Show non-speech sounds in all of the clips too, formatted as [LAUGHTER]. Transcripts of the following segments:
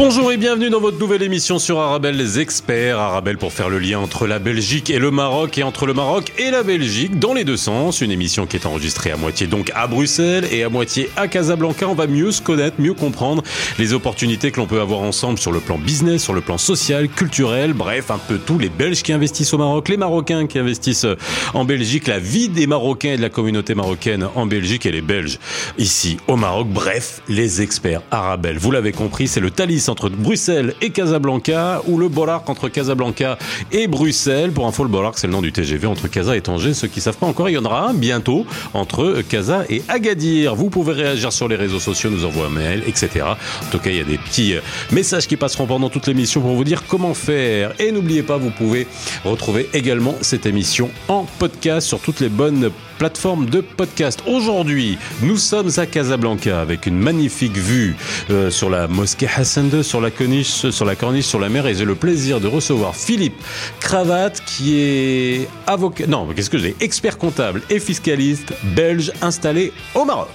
Bonjour et bienvenue dans votre nouvelle émission sur Arabelle les experts. Arabelle pour faire le lien entre la Belgique et le Maroc et entre le Maroc et la Belgique dans les deux sens. Une émission qui est enregistrée à moitié donc à Bruxelles et à moitié à Casablanca. On va mieux se connaître, mieux comprendre les opportunités que l'on peut avoir ensemble sur le plan business, sur le plan social, culturel, bref, un peu tous les Belges qui investissent au Maroc, les Marocains qui investissent en Belgique, la vie des Marocains et de la communauté marocaine en Belgique et les Belges ici au Maroc. Bref, les experts Arabelle. Vous l'avez compris, c'est le Thalys entre Bruxelles et Casablanca, ou le Bollard entre Casablanca et Bruxelles. Pour info, le Bollard, c'est le nom du TGV entre Casa et Tanger. Ceux qui savent pas encore, il y en aura un bientôt entre Casa et Agadir. Vous pouvez réagir sur les réseaux sociaux, nous envoyer un mail, etc. En tout cas, il y a des petits euh, messages qui passeront pendant toute l'émission pour vous dire comment faire. Et n'oubliez pas, vous pouvez retrouver également cette émission en podcast sur toutes les bonnes plateformes de podcast. Aujourd'hui, nous sommes à Casablanca avec une magnifique vue euh, sur la mosquée Hassan II, sur la corniche, sur la corniche, sur la mer, et j'ai le plaisir de recevoir Philippe Cravate, qui est avocat, non, qu'est-ce que j'ai, expert comptable et fiscaliste belge installé au Maroc.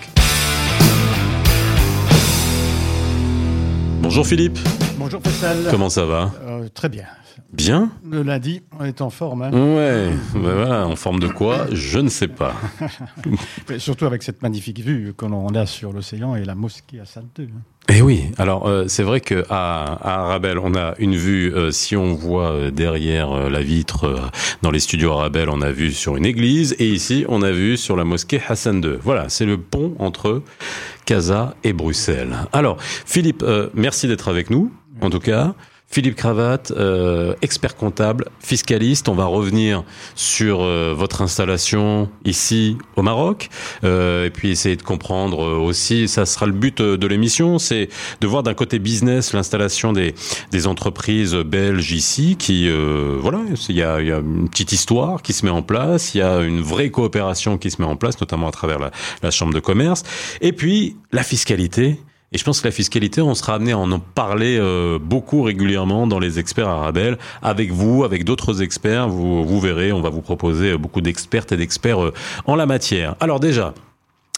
Bonjour Philippe. Bonjour Faisal. Comment ça va? Euh, Très bien. Bien Le lundi, on est en forme. Hein. Ouais, ben voilà, en forme de quoi Je ne sais pas. [LAUGHS] Mais surtout avec cette magnifique vue que l'on a sur l'océan et la mosquée à Sainte. Eh oui, alors euh, c'est vrai que à, à Arabelle, on a une vue. euh, si on voit euh, derrière la vitre dans les studios Arabelle, on a vu sur une église, et ici on a vu sur la mosquée Hassan II. Voilà, c'est le pont entre Casa et Bruxelles. Alors, Philippe, merci d'être avec nous. En tout cas. Philippe Cravate, euh, expert comptable, fiscaliste. On va revenir sur euh, votre installation ici au Maroc, euh, et puis essayer de comprendre euh, aussi. Ça sera le but euh, de l'émission, c'est de voir d'un côté business l'installation des, des entreprises belges ici, qui euh, voilà, il y y a une petite histoire qui se met en place, il y a une vraie coopération qui se met en place, notamment à travers la, la chambre de commerce, et puis la fiscalité. Et je pense que la fiscalité, on sera amené à en parler euh, beaucoup régulièrement dans les experts Arabelle, avec vous, avec d'autres experts. Vous, verrez, on va vous proposer beaucoup d'expertes et d'experts euh, en la matière. Alors déjà,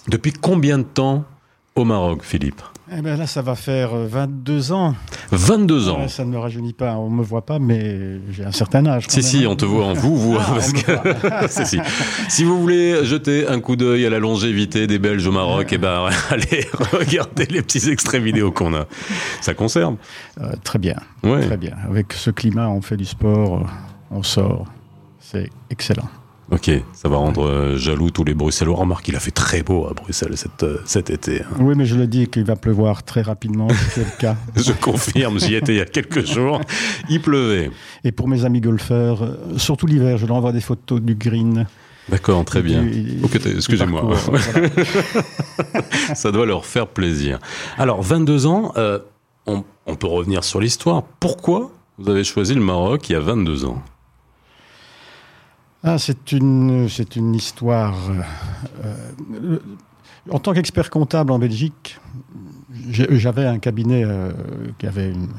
depuis combien de temps au Maroc, Philippe? Eh ben là, ça va faire euh, 22 ans. 22 ans. Ça ne me rajeunit pas. On me voit pas, mais j'ai un certain âge. Si, si, on te voit en vous, vous. [LAUGHS] Ah, parce on me que- voit. [LAUGHS] si, si. Si vous voulez jeter un coup d'œil à la longévité des Belges au Maroc, eh ben, [LAUGHS] allez regarder les petits extraits vidéo qu'on a. Ça conserve. Euh, très bien, Ouais. très bien. Avec ce climat, on fait du sport, euh, on sort. C'est excellent. Ok, ça va rendre euh, jaloux tous les Bruxellois. Remarque, il a fait très beau à Bruxelles cet, euh, cet été. hein. Oui, mais je le dis qu'il va pleuvoir très rapidement. C'est le cas. [LAUGHS] Je confirme, j'y étais il y a quelques jours. Il pleuvait. Et pour mes amis golfeurs, euh, surtout l'hiver, je leur envoie des photos du green. D'accord, très bien. Du- Ok, t'es- du excusez-moi. parcours, [LAUGHS] voilà. [LAUGHS] Ça doit leur faire plaisir. Alors, 22 ans, euh, on, on peut revenir sur l'histoire. Pourquoi vous avez choisi le Maroc il y a 22 ans? Ah, c'est une, c'est une histoire. euh, euh, en tant qu'expert comptable en Belgique, j'avais un cabinet euh, qui avait une-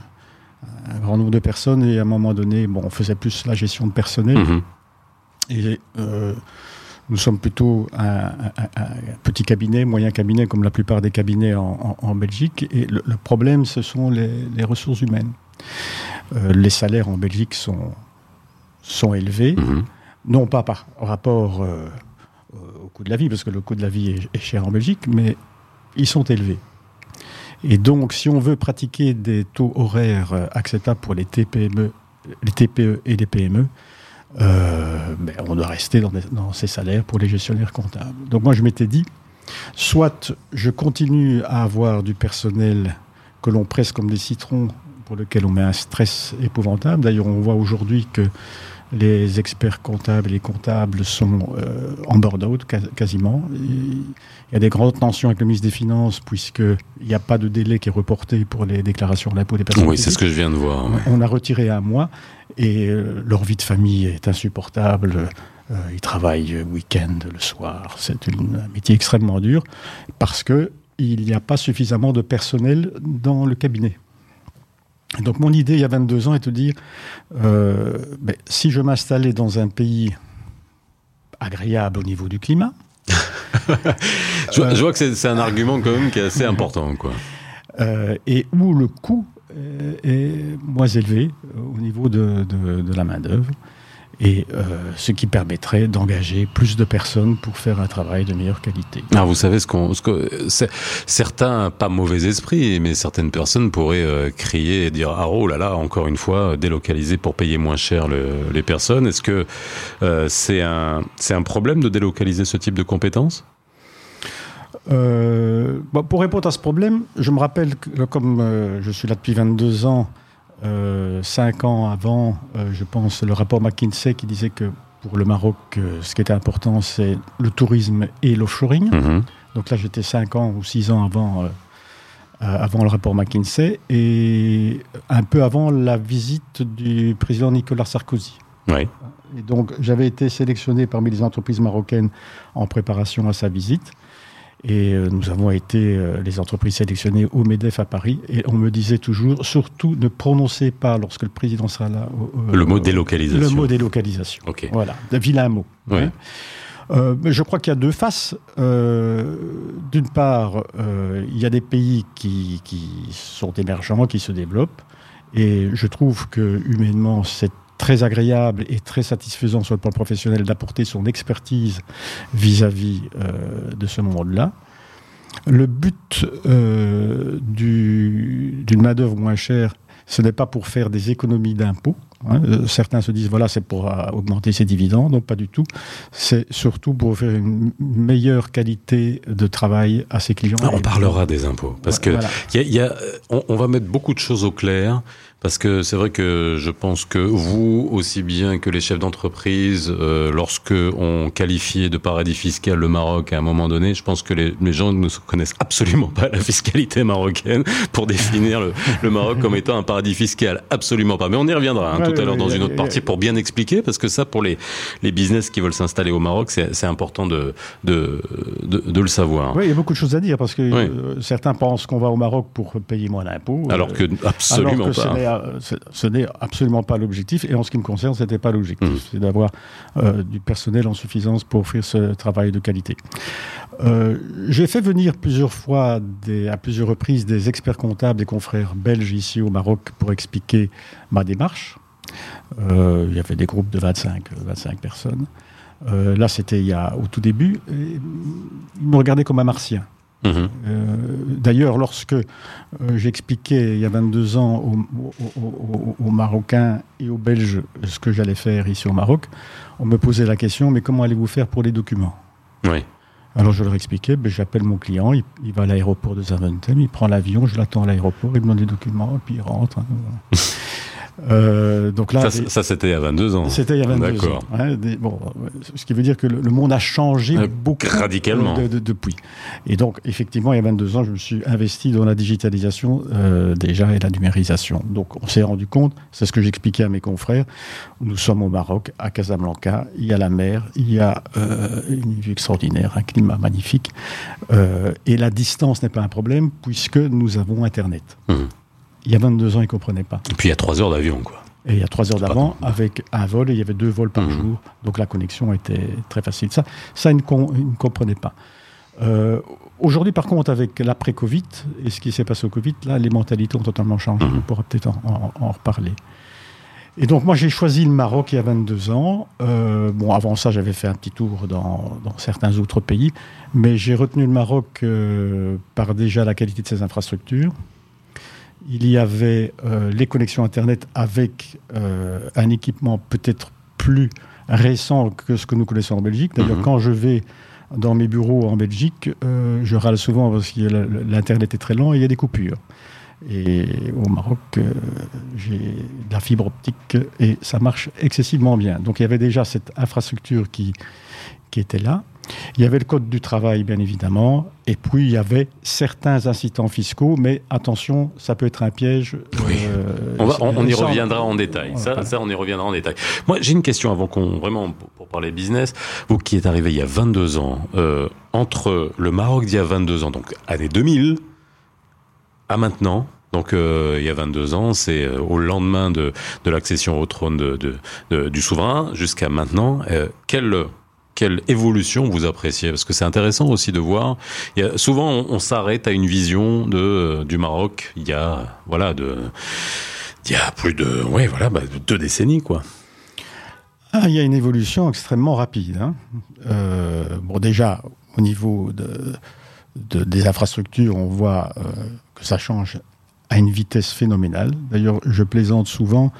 un grand nombre de personnes et à un moment donné, bon, on faisait plus la gestion de personnel. Mhm. Et euh, nous sommes plutôt un, un- un- un petit cabinet, moyen cabinet, comme la plupart des cabinets en, en- en Belgique. Et le, le problème, ce sont les, les ressources humaines. Euh, les salaires en Belgique sont, sont élevés Mhm. Non pas par rapport euh, au coût de la vie, parce que le coût de la vie est, cher en Belgique, mais ils sont élevés. Et donc, si on veut pratiquer des taux horaires euh, acceptables pour les TPME, les TPE et les PME, euh, ben, on doit rester dans ces salaires pour les gestionnaires comptables. Donc moi, je m'étais dit, soit je continue à avoir du personnel que l'on presse comme des citrons, pour lequel on met un stress épouvantable. D'ailleurs, on voit aujourd'hui que les experts comptables et les comptables sont euh, en burn-out quas- quasiment. Il y a des grandes tensions avec le ministre des Finances puisqu'il n'y a pas de délai qui est reporté pour les déclarations d'impôt des personnes Oui, c'est ce que je viens de voir. ouais. On a retiré un mois et euh, leur vie de famille est insupportable. Euh, ils travaillent le week-end, le soir. C'est un métier extrêmement dur parce que il n'y a pas suffisamment de personnel dans le cabinet. Donc mon idée il y a 22 ans est de dire, euh, ben, si je m'installais dans un pays agréable au niveau du climat. [LAUGHS] je, je, vois que c'est un argument quand même qui est assez important. Quoi. Euh, et où le coût est moins élevé au niveau de, de, de la main-d'œuvre et euh, ce qui permettrait d'engager plus de personnes pour faire un travail de meilleure qualité. Alors ah, vous savez ce qu'on, ce que certains, pas mauvais esprit, mais certaines personnes pourraient euh, crier et dire ah oh là là encore une fois délocaliser pour payer moins cher le, les personnes. Est-ce que euh, c'est un c'est un problème de délocaliser ce type de compétences? Bon, pour répondre à ce problème, je me rappelle que comme je suis là depuis 22 ans, cinq ans avant, euh, je pense, le rapport McKinsey qui disait que pour le Maroc, euh, ce qui était important, c'est le tourisme et l'offshoring. Mhm. Donc là, j'étais cinq ans ou six ans avant, euh, euh, avant le rapport McKinsey et un peu avant la visite du président Nicolas Sarkozy. Oui. Et donc, j'avais été sélectionné parmi les entreprises marocaines en préparation à sa visite. Et euh, nous avons été euh, les entreprises sélectionnées au MEDEF à Paris. Et on me disait toujours, surtout, ne prononcez pas, lorsque le président sera là... le mot délocalisation. Le mot délocalisation. Ok. Voilà, vilain mot. Oui. hein. Euh, mais je crois qu'il y a deux faces. Euh, D'une part, euh, il y a des pays qui, qui sont émergents, qui se développent. Et je trouve que humainement, c'est très agréable et très satisfaisant sur le plan professionnel d'apporter son expertise vis-à-vis euh, de ce monde-là. Le but euh, du- d'une main-d'œuvre moins chère, ce n'est pas pour faire des économies d'impôts. hein. Euh, Certains se disent, voilà, c'est pour euh, augmenter ses dividendes. Non, pas du tout. C'est surtout pour faire une meilleure qualité de travail à ses clients. Ah, on parlera des impôts parce que Voilà. il y a, il y a- on, on va mettre beaucoup de choses au clair. Parce que c'est vrai que je pense que vous, aussi bien que les chefs d'entreprise, euh, lorsque on qualifiait de paradis fiscal le Maroc à un moment donné, je pense que les, les gens ne se connaissent absolument pas la fiscalité marocaine pour [LAUGHS] définir le, le Maroc comme étant un paradis fiscal. Absolument pas. Mais on y reviendra hein, Ouais, tout à ouais, l'heure dans une autre partie pour bien expliquer, parce que ça, pour les, les business qui veulent s'installer au Maroc, c'est important de, de, de, de le savoir. Oui, il y a beaucoup de choses à dire parce que euh, certains pensent qu'on va au Maroc pour payer moins d'impôts. Alors euh, que absolument alors que ce pas. Ce- n'est absolument pas l'objectif. Et en ce qui me concerne, ce n'était pas l'objectif. Mm. C'est d'avoir euh, du personnel en suffisance pour offrir ce travail de qualité. Euh, J'ai fait venir plusieurs fois, des- à plusieurs reprises, des experts comptables, des confrères belges ici au Maroc pour expliquer ma démarche. Euh, il y avait des groupes de 25, euh, 25 personnes. Là, c'était au tout début. Et, ils me regardaient comme un martien. Euh, D'ailleurs, lorsque euh, j'expliquais il y a 22 ans aux, aux- aux- aux Marocains et aux Belges ce que j'allais faire ici au Maroc, on me posait la question mais comment allez-vous faire pour les documents? Oui. Alors je leur expliquais ben, j'appelle mon client, il, il va à l'aéroport de Zaventem, il prend l'avion, je l'attends à l'aéroport, il me donne les documents et puis il rentre. hein, voilà. [LAUGHS] Euh, donc là, Ça, ça, c'était il y a 22 ans. c'était il y a 22 ans. Hein, des- bon, ce qui veut dire que le, le monde a changé Euh, beaucoup radicalement. de- de- depuis. Et donc, effectivement, il y a 22 ans, je me suis investi dans la digitalisation euh, déjà et la numérisation. Donc, on s'est rendu compte, c'est ce que j'expliquais à mes confrères, nous sommes au Maroc, à Casablanca, il y a la mer, il y a une vue extraordinaire, un climat magnifique, et la distance n'est pas un problème puisque nous avons Internet. Mhm. Il y a 22 ans, ils ne comprenaient pas. Et puis il y a 3 heures d'avion, quoi. Et il y a trois heures pas d'avant, avec un vol, et il y avait deux vols par Mhm. jour. Donc la connexion était très facile. Ça, ça ils ne, com- ils ne comprenaient pas. Euh, Aujourd'hui, par contre, avec l'après-Covid et ce qui s'est passé au Covid, là, les mentalités ont totalement changé. Mhm. On pourra peut-être en, en- en reparler. Et donc, moi, j'ai choisi le Maroc il y a 22 ans. Euh, bon, avant ça, j'avais fait un petit tour dans, dans certains autres pays. Mais j'ai retenu le Maroc euh, par déjà la qualité de ses infrastructures. Il y avait euh, les connexions Internet avec euh, un équipement peut-être plus récent que ce que nous connaissons en Belgique. D'ailleurs, Mhm. quand je vais dans mes bureaux en Belgique, euh, je râle souvent parce que l'Internet est très lent et il y a des coupures. Et au Maroc, j'ai de la fibre optique et ça marche excessivement bien. Donc il y avait déjà cette infrastructure qui, qui était là. Il y avait le code du travail, bien évidemment. Et puis il y avait certains incitants fiscaux, mais attention, ça peut être un piège. Oui. euh, On, va- on- on y reviendra en détail. Ça, Voilà. ça, on y reviendra en détail. Moi, j'ai une question avant qu'on vraiment pour, parler business. Vous qui êtes arrivé il y a 22 ans, euh, entre le Maroc d'il y a 22 ans, donc année 2000, à maintenant. Donc euh, il y a 22 ans, c'est euh, au lendemain de, de l'accession au trône de, de- de- du souverain jusqu'à maintenant. Euh, quel quelle évolution vous appréciez? Parce que c'est intéressant aussi de voir. Souvent, on, s'arrête à une vision de du Maroc. Il y a voilà il y a plus de bah, deux décennies quoi. Ah, il y a une évolution extrêmement rapide. Hein. Euh, déjà, au niveau de, de, des infrastructures, on voit euh, que ça change à une vitesse phénoménale. D'ailleurs, je plaisante souvent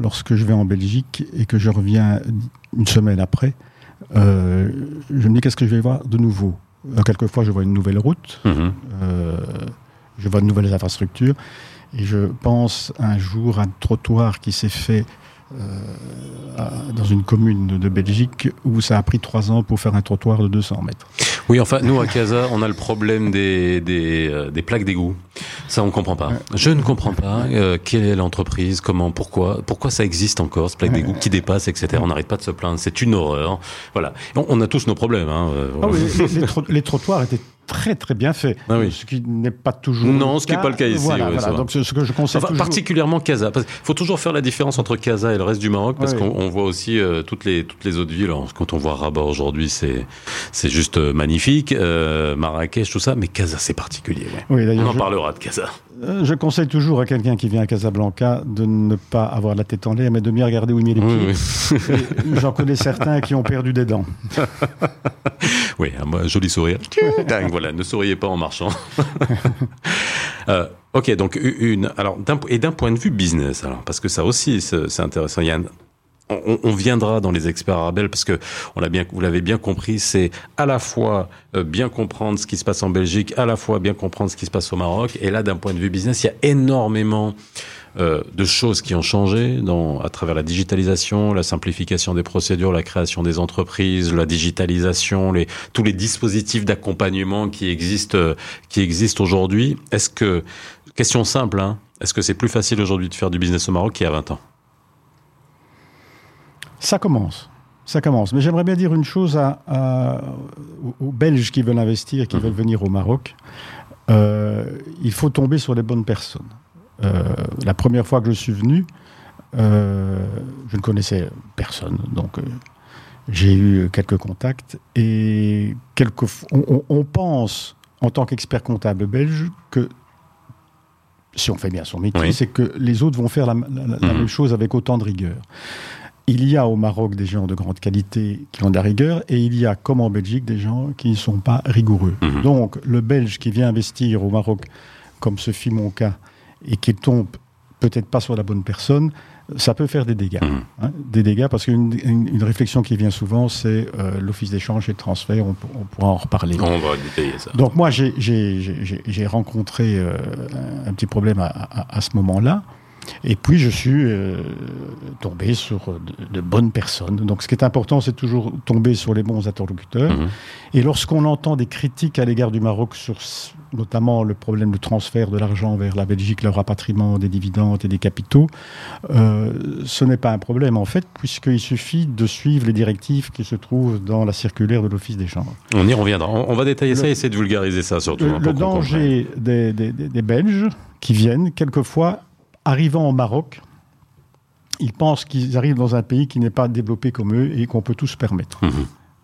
lorsque je vais en Belgique et que je reviens une semaine après. Euh, je me dis qu'est-ce que je vais voir de nouveau? Euh, quelquefois, je vois une nouvelle route, Mm -hmm. je vois de nouvelles infrastructures, et je pense un jour à un trottoir qui s'est fait dans une commune de Belgique où ça a pris trois ans pour faire un trottoir de 200 mètres. Oui, enfin, nous à Casa, on a le problème des, des, euh, des plaques d'égout. Ça, on comprend pas. Je ne comprends pas euh, quelle est l'entreprise, comment, pourquoi, pourquoi ça existe encore, ce plaque d'égout qui dépasse, etc. On n'arrête pas de se plaindre. C'est une horreur. Voilà. On, on, a tous nos problèmes. Hein. Ah oui, les, trottoirs étaient très très bien faits. Ah oui. Ce qui n'est pas toujours. Non, ce qui n'est pas le cas ici. Voilà, ouais, voilà. Donc, ce que je conseille. Enfin, toujours... particulièrement Casa. Il faut toujours faire la différence entre Casa et le reste du Maroc parce Oui. qu'on voit aussi euh, toutes, les, toutes les autres villes. Alors, quand on voit Rabat aujourd'hui, c'est juste euh, magnifique. Euh, Marrakech, tout ça. Mais Casa, c'est particulier. Ouais. Oui, on en je... parlera de Casa. Je conseille toujours à quelqu'un qui vient à Casablanca de ne pas avoir la tête en l'air, mais de bien regarder où il met les pieds. Oui, oui. J'en connais certains qui ont perdu des dents. [LAUGHS] oui, un joli sourire. Dingue, voilà, ne souriez pas en marchant. [LAUGHS] euh, ok, donc une. Alors, et d'un point de vue business, alors, parce que ça aussi, c'est intéressant. On, viendra dans les experts arabes parce que on bien, vous l'avez bien compris, c'est à la fois euh, bien comprendre ce qui se passe en Belgique, à la fois bien comprendre ce qui se passe au Maroc. Et là, d'un point de vue business, il y a énormément euh, de choses qui ont changé dans, à travers la digitalisation, la simplification des procédures, la création des entreprises, la digitalisation, les, tous les dispositifs d'accompagnement qui existent, euh, qui existent aujourd'hui. Est-ce que, question simple, hein, est-ce que c'est plus facile aujourd'hui de faire du business au Maroc qu'il y a 20 ans? Ça commence. Ça commence. Mais j'aimerais bien dire une chose à, à, aux Belges qui veulent investir, qui mmh. veulent venir au Maroc. Euh, il faut tomber sur les bonnes personnes. Euh, la première fois que je suis venu, euh, je ne connaissais personne, donc euh, j'ai eu quelques contacts et quelques, on, on pense en tant qu'expert comptable belge que si on fait bien son métier, oui. c'est que les autres vont faire la, la, la mmh. même chose avec autant de rigueur. Il y a au Maroc des gens de grande qualité qui ont de la rigueur et il y a, comme en Belgique, des gens qui ne sont pas rigoureux. Mmh. Donc, le Belge qui vient investir au Maroc, comme ce fut mon cas, et qu'il tombe peut-être pas sur la bonne personne, ça peut faire des dégâts. Mmh. Hein, des dégâts parce qu'une une, une, réflexion qui vient souvent, c'est euh, l'office d'échange et de transfert. On, on, pourra en reparler. On va détailler ça. Donc moi, j'ai rencontré euh, un petit problème à, à, à ce moment-là. Et puis je suis euh, tombé sur de, de, bonnes personnes. Donc ce qui est important, c'est toujours tomber sur les bons interlocuteurs. Mmh. Et lorsqu'on entend des critiques à l'égard du Maroc sur notamment le problème de transfert de l'argent vers la Belgique, le rapatriement des dividendes et des capitaux, euh, ce n'est pas un problème en fait, puisqu'il suffit de suivre les directives qui se trouvent dans la circulaire de l'Office des chambres. On y reviendra. On va détailler le, ça et essayer de vulgariser ça surtout. Le, hein, le danger des, des, des Belges qui viennent quelquefois arrivant au Maroc, ils pensent qu'ils arrivent dans un pays qui n'est pas développé comme eux et qu'on peut tout se permettre. Mmh.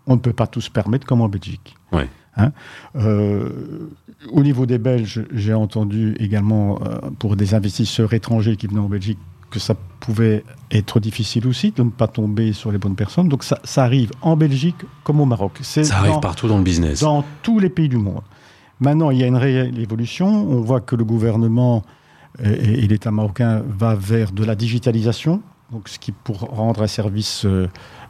On ne peut pas tout se permettre comme en Belgique. Ouais. Hein euh, au niveau des Belges, j'ai entendu également euh, pour des investisseurs étrangers qui venaient en Belgique que ça pouvait être difficile aussi de ne pas tomber sur les bonnes personnes. Donc ça, ça arrive en Belgique comme au Maroc. Ça arrive partout dans le business. Dans tous les pays du monde. Maintenant, il y a une réelle évolution. On voit que le gouvernement et, l'État marocain va vers de la digitalisation, donc ce qui pour rendre un service euh,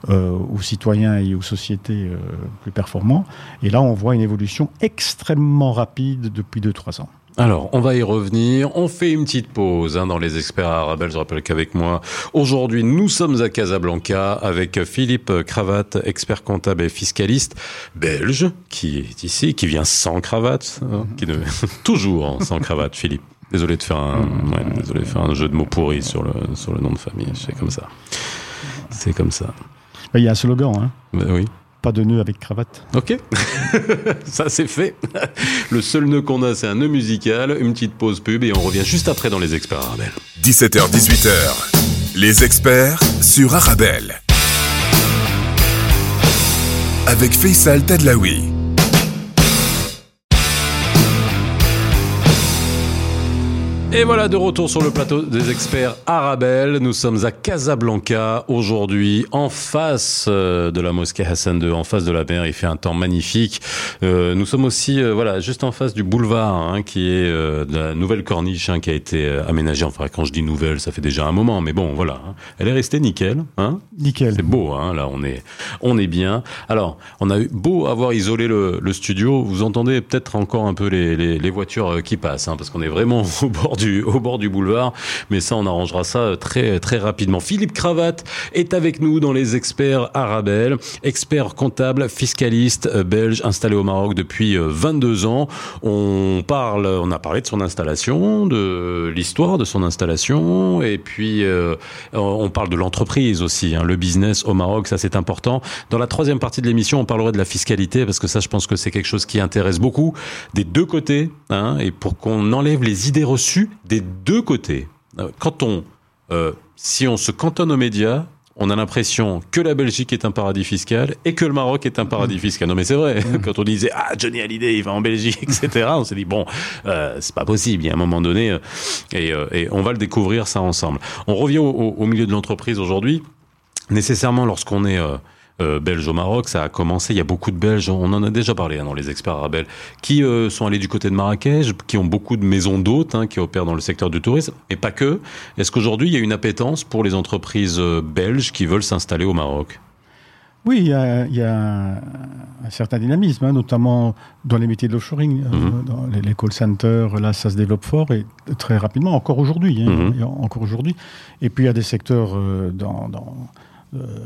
euh, aux citoyens et aux sociétés euh, plus performant. Et là, on voit une évolution extrêmement rapide depuis 2-3 ans. Alors, on va y revenir. On fait une petite pause hein, dans les experts arabes. Je rappelle qu'avec moi, aujourd'hui, nous sommes à Casablanca avec Philippe Cravate, expert comptable et fiscaliste belge, qui est ici, qui vient sans cravate, hein, [LAUGHS] toujours sans cravate, Philippe. Désolé de faire un, ouais, désolé de faire un jeu de mots pourri sur le, sur le nom de famille. C'est comme ça. C'est comme ça. Il y a un slogan, hein bah, Oui. Pas de nœud avec cravate. Ok. [LAUGHS] ça, c'est fait. Le seul nœud qu'on a, c'est un nœud musical, une petite pause pub et on revient juste après dans les experts Arabelle. 17h, 18h. Les experts sur Arabelle. avec Faisal Tadlaoui. Et voilà de retour sur le plateau des experts Arabelle. Nous sommes à Casablanca aujourd'hui, en face euh, de la mosquée Hassan II, en face de la mer. Il fait un temps magnifique. Euh, nous sommes aussi, euh, voilà, juste en face du boulevard, hein, qui est de la nouvelle corniche hein, qui a été aménagée. Enfin, quand je dis nouvelle, ça fait déjà un moment, mais bon, voilà. Hein. Elle est restée nickel, hein. Nickel. C'est beau, hein. Là, on est, on est bien. Alors, on a eu beau avoir isolé le, le studio, vous entendez peut-être encore un peu les, les, les voitures qui passent, hein, parce qu'on est vraiment [LAUGHS] au bord du, au bord du boulevard. Mais ça, on arrangera ça très, très rapidement. Philippe Cravate est avec nous dans les experts Arabelle, expert comptable, fiscaliste euh, belge installé au Maroc depuis 22 euh, ans. On parle, on a parlé de son installation, de l'histoire de son installation, et puis euh, on parle de l'entreprise aussi, hein, le business au Maroc, ça c'est important. Dans la troisième partie de l'émission, on parlerait de la fiscalité parce que ça, je pense que c'est quelque chose qui intéresse beaucoup des deux côtés, hein, et pour qu'on enlève les idées reçues des deux côtés. Euh, quand on, euh, si on se cantonne aux médias, on a l'impression que la Belgique est un paradis fiscal et que le Maroc est un paradis fiscal. Non, mais c'est vrai. Mm. [LAUGHS] Quand on disait ah Johnny Hallyday il va en Belgique, etc. On s'est dit bon, euh, c'est pas possible. Il y a un moment donné, et, et, on va le découvrir ça ensemble. On revient au, au milieu de l'entreprise aujourd'hui. Nécessairement, lorsqu'on est euh, belges au Maroc. Ça a commencé, il y a beaucoup de Belges, on en a déjà parlé hein, dans les experts arabes, qui euh, sont allés du côté de Marrakech, qui ont beaucoup de maisons d'hôtes, hein, qui opèrent dans le secteur du tourisme, et pas que. Est-ce qu'aujourd'hui, il y a une appétence pour les entreprises euh, belges qui veulent s'installer au Maroc? Oui, il y a, il y a un, certain dynamisme, hein, notamment dans les métiers de l'offshoring. Mm Dans les, call centers, là, ça se développe fort et très rapidement, encore aujourd'hui. Hein, -hmm. Encore aujourd'hui. Et puis, il y a des secteurs euh, dans, dans euh,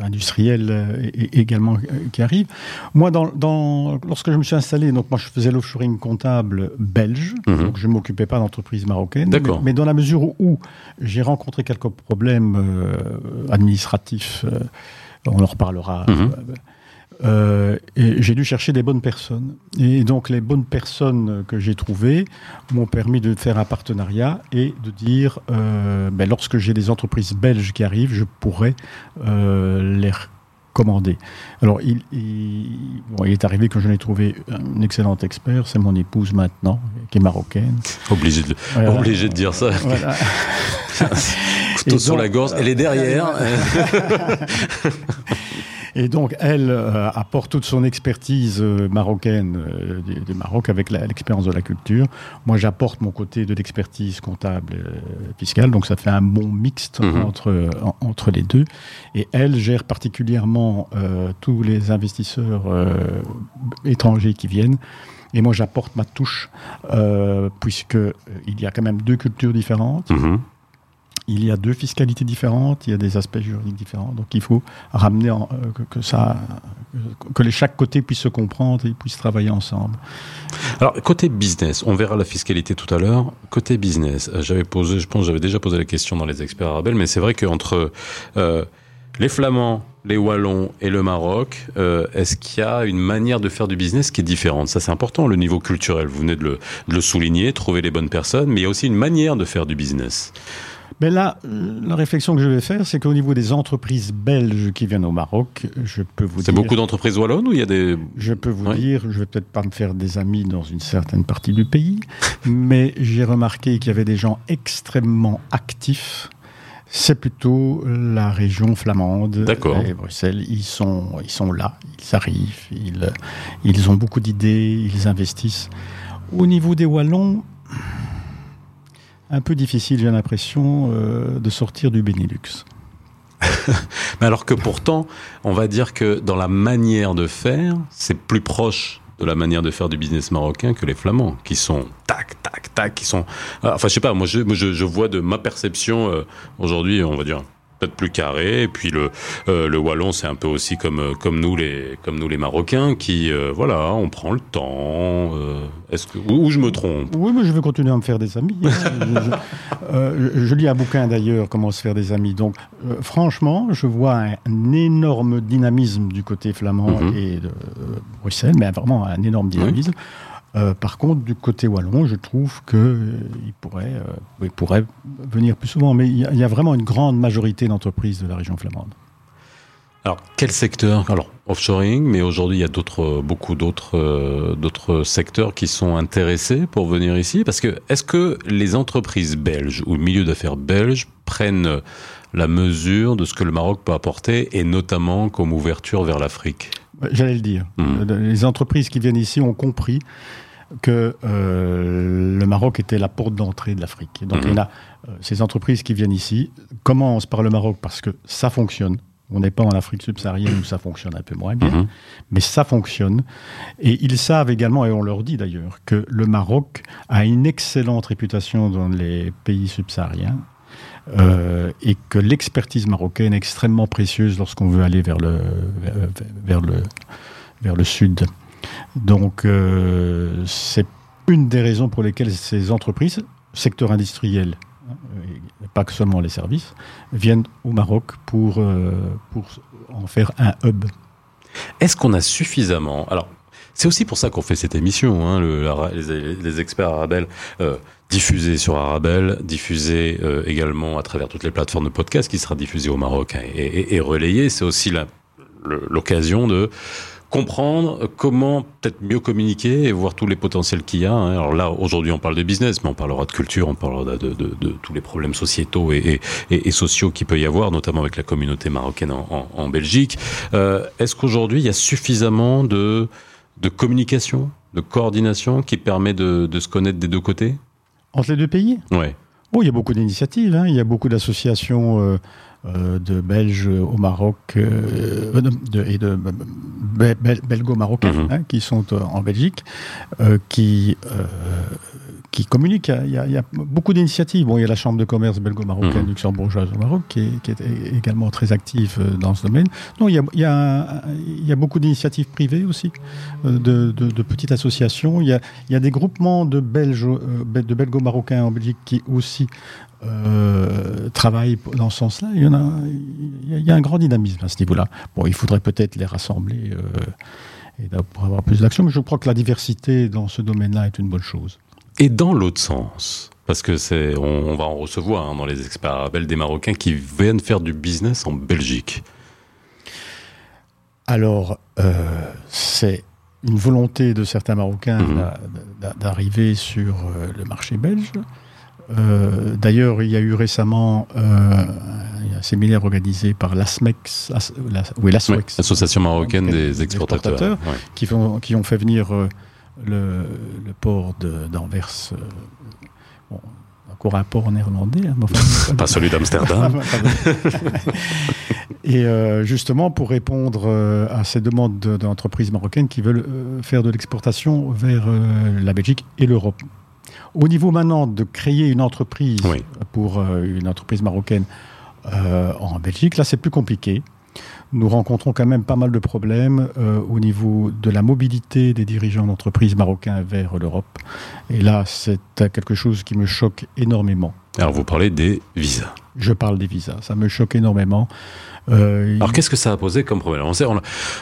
industriels euh, également euh, qui arrivent. Moi, dans, dans, lorsque je me suis installé, donc moi je faisais l'offshoring comptable belge, Mhm. donc je ne m'occupais pas d'entreprise marocaine. Mais, D'accord. mais dans la mesure où, j'ai rencontré quelques problèmes euh, administratifs, euh, on en reparlera. Mhm. euh, et j'ai dû chercher des bonnes personnes. Et donc les bonnes personnes que j'ai trouvées m'ont permis de faire un partenariat et de dire, euh, ben, lorsque j'ai des entreprises belges qui arrivent, je pourrais euh, les commander. Alors il, il, bon, il est arrivé que je n'ai trouvé un excellent expert, c'est mon épouse maintenant, qui est marocaine. Obligé de, Voilà. obligé de dire ça. Voilà. [LAUGHS] Couteau sur la gorge. Elle est derrière. [LAUGHS] [LAUGHS] Et donc, elle euh, apporte toute son expertise euh, marocaine euh, du, du Maroc avec l'expérience de la culture. Moi, j'apporte mon côté de l'expertise comptable fiscale. Donc, ça fait un bon mixte Mhm. entre, en- entre les deux. Et elle gère particulièrement tous les investisseurs étrangers qui viennent. Et moi, j'apporte ma touche, euh, puisque euh, il y a quand même deux cultures différentes. Mhm. Il y a deux fiscalités différentes, il y a des aspects juridiques différents. Donc il faut ramener en- euh, que, ça, les chaque côté puisse se comprendre et puissent travailler ensemble. Alors, côté business, on verra la fiscalité tout à l'heure. Côté business, euh, j'avais posé, je pense, j'avais déjà posé la question dans les experts arabes, mais c'est vrai qu'entre euh, les Flamands, les Wallons et le Maroc, euh, est-ce qu'il y a une manière de faire du business qui est différente? Ça, c'est important, le niveau culturel. Vous venez de le souligner, trouver les bonnes personnes, mais il y a aussi une manière de faire du business. Mais là, la réflexion que je vais faire, c'est qu'au niveau des entreprises belges qui viennent au Maroc, je peux vous C'est dire, beaucoup d'entreprises wallonnes ou il y a des... je peux vous Ouais. dire, je vais peut-être pas me faire des amis dans une certaine partie du pays, mais j'ai remarqué qu'il y avait des gens extrêmement actifs. C'est plutôt la région flamande D'accord. et Bruxelles. Ils sont, ils sont là, ils arrivent, ils, ils ont beaucoup d'idées, ils investissent. Au niveau des Wallons, un peu difficile, j'ai l'impression, euh, de sortir du Benelux. [LAUGHS] Mais alors que pourtant, on va dire que dans la manière de faire, c'est plus proche de la manière de faire du business marocain que les Flamands, qui sont tac, tac, tac, qui sont... Ah, Enfin, je sais pas, moi je, je, je vois de ma perception euh, aujourd'hui, on va dire peut-être plus carré, et puis le, euh, le Wallon, c'est un peu aussi comme, euh, comme, nous, les, comme nous les Marocains, qui, euh, voilà, on prend le temps, euh, est-ce que, ou, je me trompe? Oui, mais je vais continuer à me faire des amis. hein. [LAUGHS] je, je- je- je lis un bouquin d'ailleurs, Comment se faire des amis. Donc, franchement, je vois un, un énorme dynamisme du côté flamand Mhm. et de Bruxelles, mais vraiment un énorme dynamisme. Euh, par contre, du côté wallon, je trouve qu'il pourrait, euh, pourrait venir plus souvent. Mais il y, a- il y a vraiment une grande majorité d'entreprises de la région flamande. Alors, quel secteur? Alors, offshoring, mais aujourd'hui, il y a d'autres, beaucoup d'autres, euh, d'autres secteurs qui sont intéressés pour venir ici. Parce que, est-ce que les entreprises belges ou le milieu d'affaires belge prennent la mesure de ce que le Maroc peut apporter, et notamment comme ouverture vers l'Afrique? J'allais le dire. Hmm. Les entreprises qui viennent ici ont compris que euh, le Maroc était la porte d'entrée de l'Afrique. Donc, Mhm. il y en a euh, ces entreprises qui viennent ici commencent par le Maroc parce que ça fonctionne. On n'est pas en Afrique subsaharienne où ça fonctionne un peu moins bien, Mhm. mais ça fonctionne. Et ils savent également, et on leur dit d'ailleurs, que le Maroc a une excellente réputation dans les pays subsahariens. euh, et que l'expertise marocaine est extrêmement précieuse lorsqu'on veut aller vers le, vers, vers le, vers le sud. Donc, euh, c'est une des raisons pour lesquelles ces entreprises, secteur industriel, hein, pas que seulement les services, viennent au Maroc pour, euh, pour en faire un hub. Est-ce qu'on a suffisamment Alors, c'est aussi pour ça qu'on fait cette émission, hein, les, experts Arabelle, euh, diffusés sur Arabelle, diffusés également à travers toutes les plateformes de podcast, qui sera diffusé au Maroc hein, et, et, et relayé. C'est aussi l'occasion de comprendre comment peut-être mieux communiquer et voir tous les potentiels qu'il y a. hein. Alors là, aujourd'hui, on parle de business, mais on parlera de culture, on parlera de, de- de- de tous les problèmes sociétaux et, et- et- et sociaux qu'il peut y avoir, notamment avec la communauté marocaine en, en- en Belgique. Euh, Est-ce qu'aujourd'hui, il y a suffisamment de, de communication, de coordination qui permet de, de se connaître des deux côtés? Entre les deux pays? Ouais. Oh, il y a beaucoup d'initiatives. hein. Il y a beaucoup d'associations euh, de Belges au Maroc euh, de- de- et de be- bel- belgo-marocains Mhm. hein, qui sont euh, en Belgique, euh, qui, euh, qui communiquent. Il y a- il y a, beaucoup d'initiatives. Bon, il y a la Chambre de commerce belgo-marocaine Mhm. luxembourgeoise au Maroc qui est, qui est également très active euh, dans ce domaine. Non, il y a, il y a, il y a beaucoup d'initiatives privées aussi, euh, de, de- de petites associations. Il y a, il y a des groupements de Belges, euh, de belgo-marocains en Belgique qui aussi euh, travaillent dans ce sens-là. Il y en a, il y a- un grand dynamisme à ce niveau-là. Bon, il faudrait peut-être les rassembler euh, et pour avoir plus d'action, mais je crois que la diversité dans ce domaine-là est une bonne chose. Et dans l'autre sens parce que c'est, on, on va en recevoir hein, dans les experts arabes des Marocains qui viennent faire du business en Belgique. Alors, euh, c'est une volonté de certains Marocains Mhm. d'a- d'a- d'arriver sur euh, le marché belge. Euh, D'ailleurs, il y a eu récemment euh, un séminaire organisé par l'ASMEX, As- la- oui, Ouais, l'ASMEX, Association marocaine Des des exportateurs. exportateurs. Ouais. qui, font- qui ont fait venir le, le port d'Anvers. euh, bon, encore un port néerlandais. hein, enfin, [LAUGHS] Pas celui d'Amsterdam. [LAUGHS] Et euh, justement pour répondre euh, à ces demandes de- d'entreprises marocaines qui veulent euh, faire de l'exportation vers la Belgique et l'Europe. Au niveau maintenant de créer une entreprise Oui. pour une entreprise marocaine en Belgique, là c'est plus compliqué. Nous rencontrons quand même pas mal de problèmes euh, au niveau de la mobilité des dirigeants d'entreprises marocains vers l'Europe. Et là, c'est quelque chose qui me choque énormément. Alors vous parlez des visas. Je parle des visas, ça me choque énormément. Euh, Alors qu'est-ce que ça a posé comme problème on, sait, on,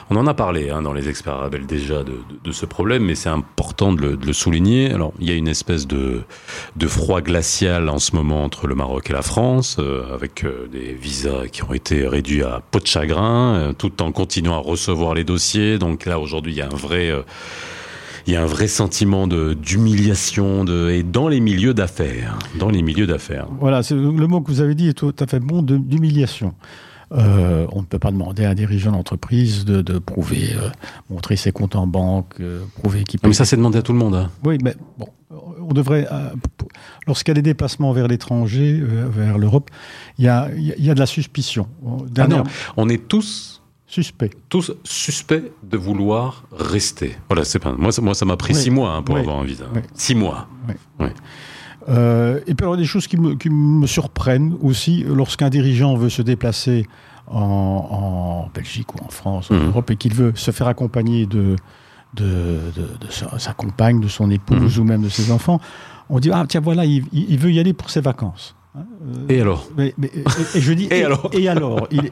on en a parlé hein, dans les experts arabes déjà de, de- de ce problème, mais c'est important de le, de le souligner. Alors il y a une espèce de, de froid glacial en ce moment entre le Maroc et la France, euh, avec euh, des visas qui ont été réduits à peau de chagrin, tout en continuant à recevoir les dossiers. Donc là aujourd'hui il y a un vrai... il y a un vrai sentiment d'humiliation de, et dans les milieux d'affaires, dans les milieux d'affaires. Voilà, le mot que vous avez dit est tout à fait bon, d'humiliation. Euh, on ne peut pas demander à un dirigeant d'entreprise de, de prouver, euh, montrer ses comptes en banque, euh, prouver qu'il Mais ça c'est demandé à tout le monde. hein. Oui, mais bon, on devrait, lorsqu'il y a des déplacements vers l'étranger, vers l'Europe, il y a, y a- de la suspicion. Ah non, on est tous Suspect. tous suspects de vouloir rester. Voilà, c'est pas moi. Ça, moi, ça m'a pris Oui. six mois hein, pour Oui. avoir un visa. Oui. Six mois. Euh, et puis alors des choses qui me, qui me surprennent aussi lorsqu'un dirigeant veut se déplacer en, en Belgique ou en France ou en Mhm. Europe et qu'il veut se faire accompagner de, de, de, de sa, sa compagne, de son épouse Mhm. ou même de ses enfants, on dit ah tiens voilà il, il- il veut y aller pour ses vacances. Hein, euh, Et alors mais- mais- et, et je dis [LAUGHS] Et alors et alors il-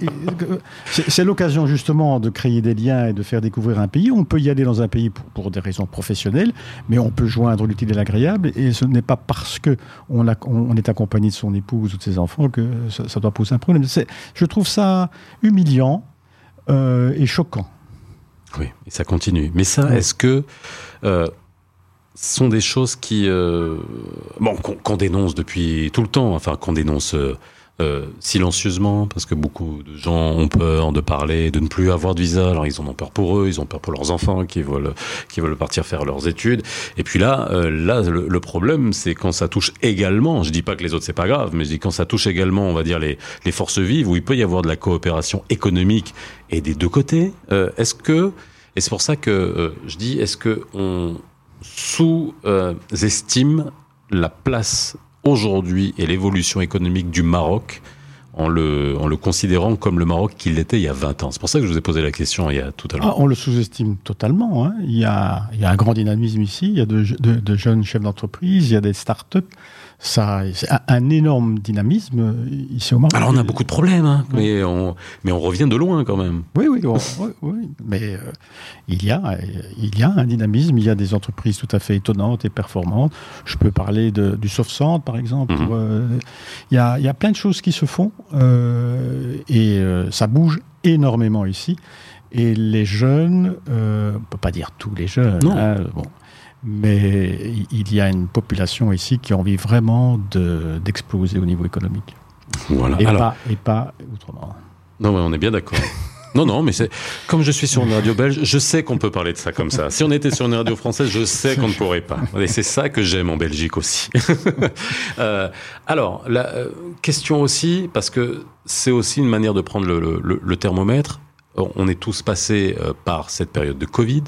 c'est l'occasion justement de créer des liens et de faire découvrir un pays. On peut y aller dans un pays pour, pour des raisons professionnelles, mais on peut joindre l'utile et l'agréable. Et ce n'est pas parce que on, a- on est accompagné de son épouse ou de ses enfants que ça, ça doit poser un problème. Je trouve ça humiliant. euh, est choquant. Oui, et ça continue. Mais ça, est-ce que euh, sont des choses qui, euh, bon, qu'on dénonce depuis tout le temps, enfin qu'on dénonce euh, euh, silencieusement, parce que beaucoup de gens ont peur de parler, de ne plus avoir de visa. Alors ils en ont peur pour eux, ils ont peur pour leurs enfants qui veulent, qui veulent partir faire leurs études. Et puis là, euh, là, le, le problème, c'est quand ça touche également. Je dis pas que les autres c'est pas grave, mais je dis quand ça touche également, on va dire les, les forces vives, où il peut y avoir de la coopération économique et des deux côtés. Euh, est-ce que et c'est pour ça que euh, je dis, est-ce que on sous-estime la place aujourd'hui et l'évolution économique du Maroc en le, en le considérant comme le Maroc qu'il l'était il y a 20 ans C'est pour ça que je vous ai posé la question il y a tout à l'heure. Ah, on le sous-estime totalement. hein. Il, y a, il y a un grand dynamisme ici, il y a de, de- de jeunes chefs d'entreprise, il y a des start-up. Ça, c'est un, énorme dynamisme euh, ici au Maroc. Alors on a beaucoup de problèmes, hein, mais, on, mais on revient de loin quand même. Oui, oui, on- oui, oui. mais euh, il, y a, euh, il y a un dynamisme, il y a des entreprises tout à fait étonnantes et performantes. Je peux parler de, du soft centre, par exemple. Mhm. où, euh, il, y a, il y a plein de choses qui se font euh, et ça bouge énormément ici. Et les jeunes, on ne peut pas dire tous les jeunes, Non. hein, bon, mais il y a une population ici qui a envie vraiment de- d'exploser au niveau économique. Voilà. Et, Alors, pas, et pas autrement. non, mais on est bien d'accord. Non, non, mais c'est comme je suis sur une radio belge, je sais qu'on peut parler de ça comme ça. Si on était sur une radio française, je sais qu'on ne pourrait pas. Et c'est ça que j'aime en Belgique aussi. [LAUGHS] Euh, alors, la euh, question aussi, parce que c'est aussi une manière de prendre le, le- le- le thermomètre. On est tous passés euh, par cette période de Covid,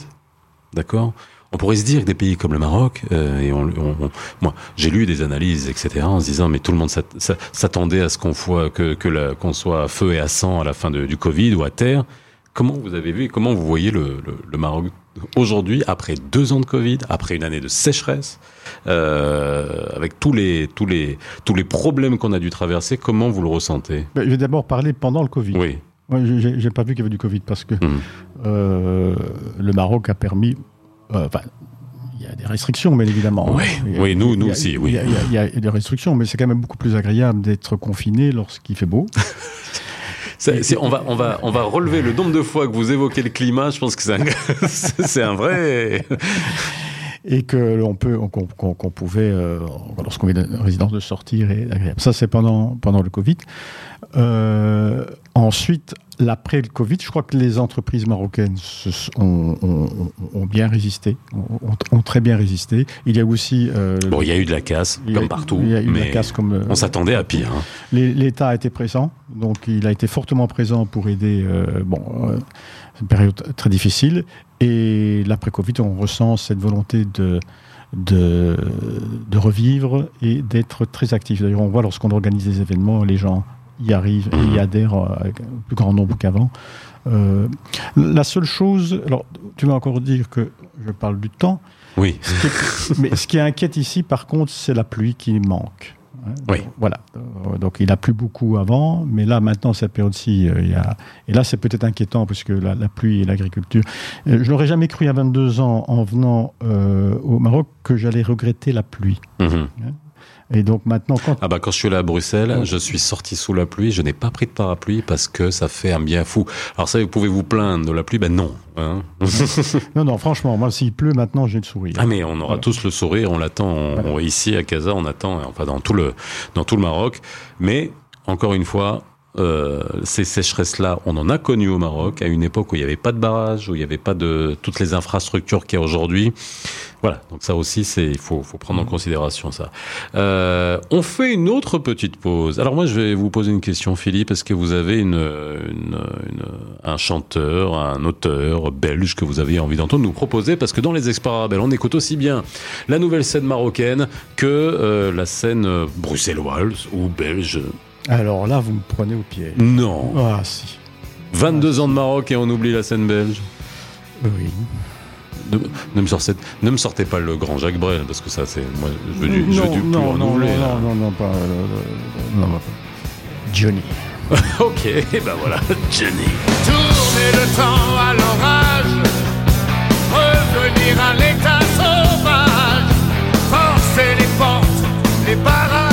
d'accord? On pourrait se dire que des pays comme le Maroc, euh, et on, on- on- moi j'ai lu des analyses, etc., en se disant mais tout le monde s'att- s'a- s'attendait à ce qu'on soit que, que qu'on soit à feu et à sang à la fin de- du Covid ou à terre. Comment vous avez vu et comment vous voyez le, le- le Maroc aujourd'hui après deux ans de Covid, après une année de sécheresse, euh, avec tous les tous les tous les problèmes qu'on a dû traverser, comment vous le ressentez? Ben, Je vais d'abord parler pendant le Covid. Oui. Moi, j'ai pas vu qu'il y avait du Covid parce que Mhm. euh, le Maroc a permis. Euh, Enfin, il y a des restrictions, bien évidemment. Oui, a- oui, nous- a- nous aussi, oui. Il y, a, y y des restrictions, mais c'est quand même beaucoup plus agréable d'être confiné lorsqu'il fait beau. [LAUGHS] On, va, on, va, on va relever le nombre de fois que vous évoquez le climat. Je pense que c'est un, [LAUGHS] c'est un vrai. Et que l'on peut, qu'on pouvait, euh, lorsqu'on est en résidence, de sortir et agréable. Ça, c'est pendant, pendant le Covid. Euh, ensuite, l'après le Covid, je crois que les entreprises marocaines ont, ont- ont bien résisté, ont, très bien résisté. Il y a aussi... euh, Bon, il y a eu de la casse, comme partout. Il y a eu de mais la casse comme... euh, on s'attendait à pire. hein. L'État a été présent, donc il a été fortement présent pour aider. euh, bon, c'est une période très difficile. Et l'après-Covid, on ressent cette volonté de, de, de revivre et d'être très actif. D'ailleurs, on voit lorsqu'on organise des événements, les gens y arrivent et y adhèrent euh, avec un plus grand nombre qu'avant. Euh, la seule chose, alors tu vas encore dire que je parle du temps, Oui. ce qui est- mais ce qui inquiète ici, par contre, c'est la pluie qui manque. Hein, Oui. Voilà. Donc il a plu beaucoup avant, mais là maintenant cette période-ci, euh, il y a et là c'est peut-être inquiétant parce que la, la pluie et l'agriculture. Euh, je n'aurais jamais cru à 22 ans en venant euh, au Maroc que j'allais regretter la pluie. Mhm. Et donc maintenant quand Ah bah quand je suis allé à Bruxelles, je suis sorti sous la pluie, je n'ai pas pris de parapluie parce que ça fait un bien fou. Alors ça, vous pouvez vous plaindre de la pluie, ben non. hein. non non franchement moi s'il pleut maintenant j'ai le sourire. ah mais on aura Voilà. tous le sourire, on l'attend on- Voilà. on- ici à Casa, on attend, enfin dans tout le dans tout le Maroc. Mais encore une fois, euh, ces sécheresses-là, on en a connu au Maroc à une époque où il n'y avait pas de barrage, où il n'y avait pas de toutes les infrastructures qu'il y a aujourd'hui. Voilà, donc ça aussi, c'est il faut, faut prendre en considération ça. Euh, on fait une autre petite pause. Alors moi, je vais vous poser une question, Philippe, parce que vous avez une, une- une- un chanteur, un auteur belge que vous avez envie d'entendre nous proposer, parce que dans les experts on écoute aussi bien la nouvelle scène marocaine que euh, la scène bruxelloise ou belge. Alors là vous me prenez au pied. Non. Ah si. 22 ans de Maroc et on oublie la scène belge. Oui. Ne, ne me sortez, ne me sortez pas le grand Jacques Brel, parce que ça, c'est moi, je veux du, je veux non, du plus non, non, renouvelé. là. non, non, non, pas, euh, euh, non, non, pas. Johnny. [LAUGHS] Ok, et ben voilà, [LAUGHS] Jenny. Tourner le temps à l'orage, revenir à l'état sauvage, forcer les portes, les barrages,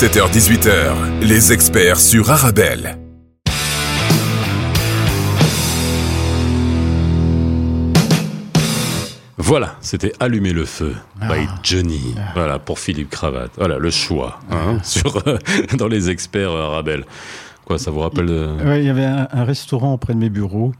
17h-18h, les experts sur Arabelle. Voilà, c'était Allumer le feu Ah. by Johnny. Voilà, pour Philippe Cravate. Voilà, le choix hein, sur, euh, dans les experts euh, Arabelle. Quoi, ça vous rappelle euh, Ouais, il y avait un, un restaurant près de mes bureaux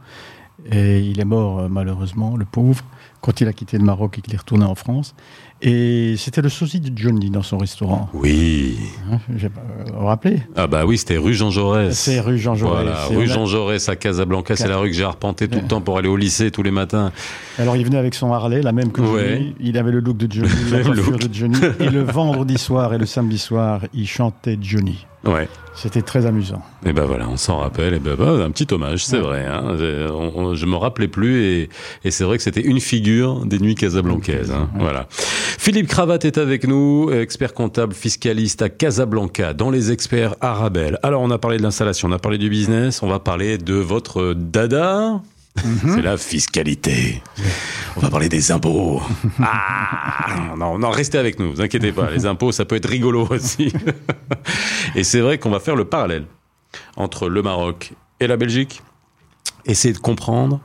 et il est mort malheureusement, le pauvre, quand il a quitté le Maroc et qu'il est retourné en France. Et c'était le sosie de Johnny dans son restaurant. Oui. Hein, j'ai pas- vous vous rappelez Ah bah oui, c'était rue Jean Jaurès. C'est rue Jean Jaurès. Voilà, rue Jean Jaurès à Casablanca, c'est la rue que j'ai arpentée tout le temps pour aller au lycée tous les matins. Alors il venait avec son Harley, la même que Ouais. Johnny. Il avait le look de Johnny, [LAUGHS] la coiffure look. de Johnny. Et le [LAUGHS] vendredi soir et le samedi soir, il chantait Johnny. Ouais. C'était très amusant. Et ben voilà, on s'en rappelle. Et ben bah, un petit hommage, c'est Ouais. vrai. Hein. On- on- je me rappelais plus et, et c'est vrai que c'était une figure des nuits casablancaises. Hein. Voilà. Philippe Cravate est avec nous, expert comptable fiscaliste à Casablanca, dans les experts Arabelle. Alors on a parlé de l'installation, on a parlé du business, on va parler de votre dada. C'est la fiscalité. On va parler des impôts. [LAUGHS] Ah non, non, restez avec nous, vous inquiétez pas. Les impôts, ça peut être rigolo aussi. [LAUGHS] Et c'est vrai qu'on va faire le parallèle entre le Maroc et la Belgique. Essayer de comprendre.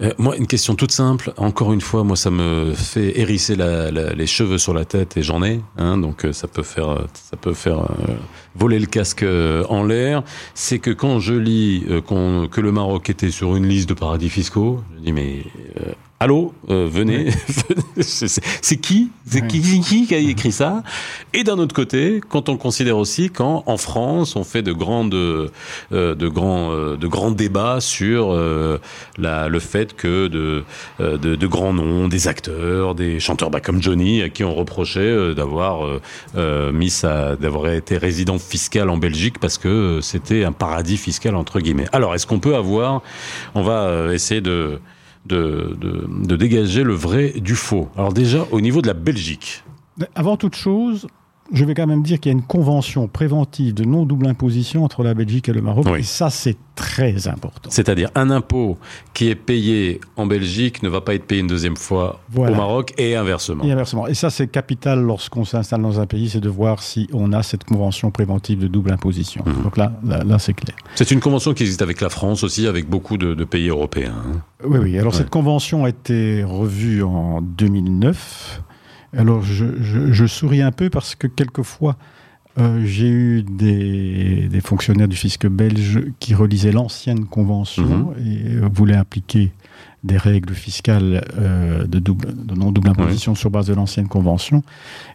Euh, moi, une question toute simple. Encore une fois, moi, ça me fait hérisser la- la- les cheveux sur la tête et j'en ai. Hein, donc, euh, ça peut faire, euh, ça peut faire euh, voler le casque euh, en l'air. C'est que quand je lis euh, que le Maroc était sur une liste de paradis fiscaux, je dis mais allô, euh, venez. [LAUGHS] c'est c'est qui? C'est qui, qui, qui qui a écrit ça? Et d'un autre côté, quand on considère aussi qu'en en France, on fait de grandes, euh, de grands, euh, de grands débats sur euh, la, le fait que de, euh, de, de grands noms, des acteurs, des chanteurs, bah, comme Johnny, à qui on reprochait d'avoir mis sa, d'avoir été résident fiscal en Belgique parce que c'était un paradis fiscal entre guillemets. Alors, est-ce qu'on peut avoir On va essayer de de, de, dégager le vrai du faux. Alors déjà, au niveau de la Belgique, Avant toute chose, je vais quand même dire qu'il y a une convention préventive de non-double imposition entre la Belgique et le Maroc. Oui. Et ça, c'est très important. c'est-à-dire un impôt qui est payé en Belgique ne va pas être payé une deuxième fois Voilà. au Maroc et inversement. Et inversement. Et ça, c'est capital lorsqu'on s'installe dans un pays, c'est de voir si on a cette convention préventive de double imposition. Mhm. Donc là, là, là, c'est clair. C'est une convention qui existe avec la France aussi, avec beaucoup de, de pays européens. hein. Oui, oui. Alors Ouais. cette convention a été revue en 2009. Alors je, je- je souris un peu parce que quelquefois, euh, j'ai eu des, des fonctionnaires du fisc belge qui relisaient l'ancienne convention et euh, voulaient appliquer des règles fiscales euh, de, double, de non-double imposition sur base de l'ancienne convention.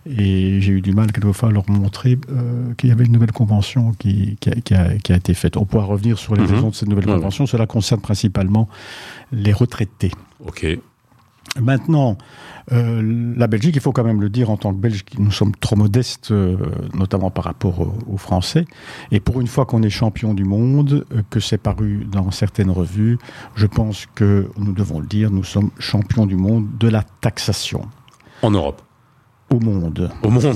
Et j'ai eu du mal quelquefois à leur montrer euh, qu'il y avait une nouvelle convention qui, qui, a, qui a- qui a été faite. On pourra revenir sur les Mhm. raisons de cette nouvelle Ouais, convention. Cela concerne principalement les retraités. Ok. Maintenant, euh, la Belgique, il faut quand même le dire, en tant que Belge, nous sommes trop modestes, euh, notamment par rapport aux, Français. Et pour une fois qu'on est champion du monde, euh, que c'est paru dans certaines revues, je pense que nous devons le dire, nous sommes champions du monde de la taxation En Europe. Au monde. Au monde.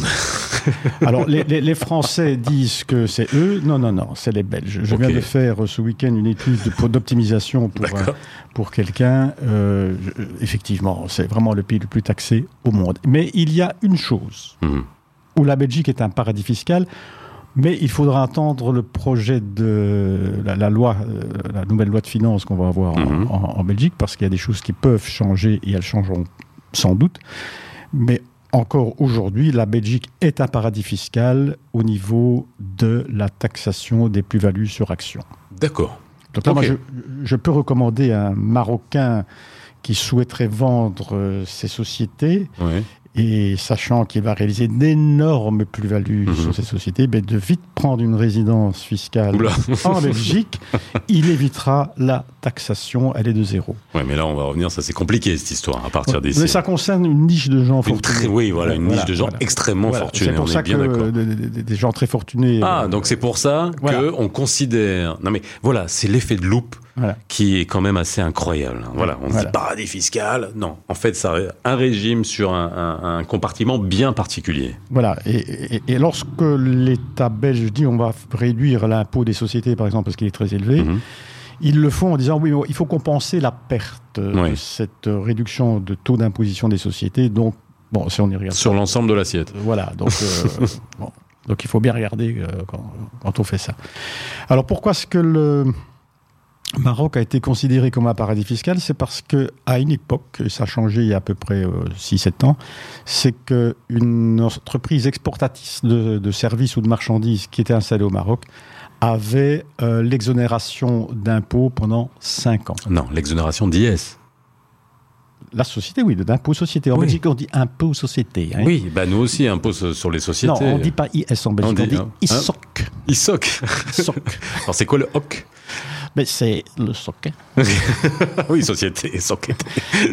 [LAUGHS] Alors, les, les- les Français disent que c'est eux. Non, non, non, c'est les Belges. Je viens de faire ce week-end une étude pour- d'optimisation pour, euh, pour quelqu'un. Euh, effectivement, c'est vraiment le pays le plus taxé au monde. Mais il y a une chose Mhm. où la Belgique est un paradis fiscal. Mais il faudra attendre le projet de la, la loi, euh, la nouvelle loi de finances qu'on va avoir en- Mhm. en, en Belgique, parce qu'il y a des choses qui peuvent changer et elles changeront sans doute. Mais encore aujourd'hui, la Belgique est un paradis fiscal au niveau de la taxation des plus-values sur actions. D'accord. Donc là, Ok. moi, je, je peux recommander à un Marocain qui souhaiterait vendre euh, ses sociétés. Et sachant qu'il va réaliser d'énormes plus-values Mhm. sur ces sociétés, ben, de vite prendre une résidence fiscale Oula. en [LAUGHS] Belgique, il évitera la taxation, elle est de zéro. Ouais, mais là, on va revenir. Ça, c'est compliqué cette histoire à partir d'ici. Mais ça concerne une niche de gens fortunés. oui, voilà, une niche de gens voilà. extrêmement Voilà. fortunés. C'est pour on ça est bien que d'accord. euh, des, des- des gens très fortunés. Ah, euh, donc c'est pour ça Voilà. que on considère. Non mais voilà, c'est l'effet de loupe Voilà. qui est quand même assez incroyable. Voilà, on se dit paradis fiscal. Non, en fait, ça un régime sur un, un- un compartiment bien particulier. Voilà. Et, et- et lorsque l'État belge dit on va réduire l'impôt des sociétés, par exemple, parce qu'il est très élevé, Mhm. ils le font en disant oui, il faut compenser la perte Oui. de cette réduction de taux d'imposition des sociétés. Donc, bon, si on y regarde. Sur l'ensemble de l'assiette. Voilà, donc, euh, [LAUGHS] bon. donc il faut bien regarder euh, quand, quand on fait ça. Alors pourquoi est-ce que le Maroc a été considéré comme un paradis fiscal C'est parce que à une époque, et ça a changé il y a à peu près 6-7 ans, c'est qu'une entreprise exportatrice de, de services ou de marchandises qui était installée au Maroc avait euh, l'exonération d'impôts pendant 5 ans. Non, l'exonération d'IS. La société, oui, d'impôt société. En Oui. Belgique, on dit impôt société. hein. Oui, bah nous aussi impôt sur les sociétés. Non, on dit pas IS en Belgique, On on dit, hein, ISOC. ISOC. SOC. Alors c'est quoi le HOC Mais c'est le SOC. hein. [LAUGHS] Oui, société, SOC.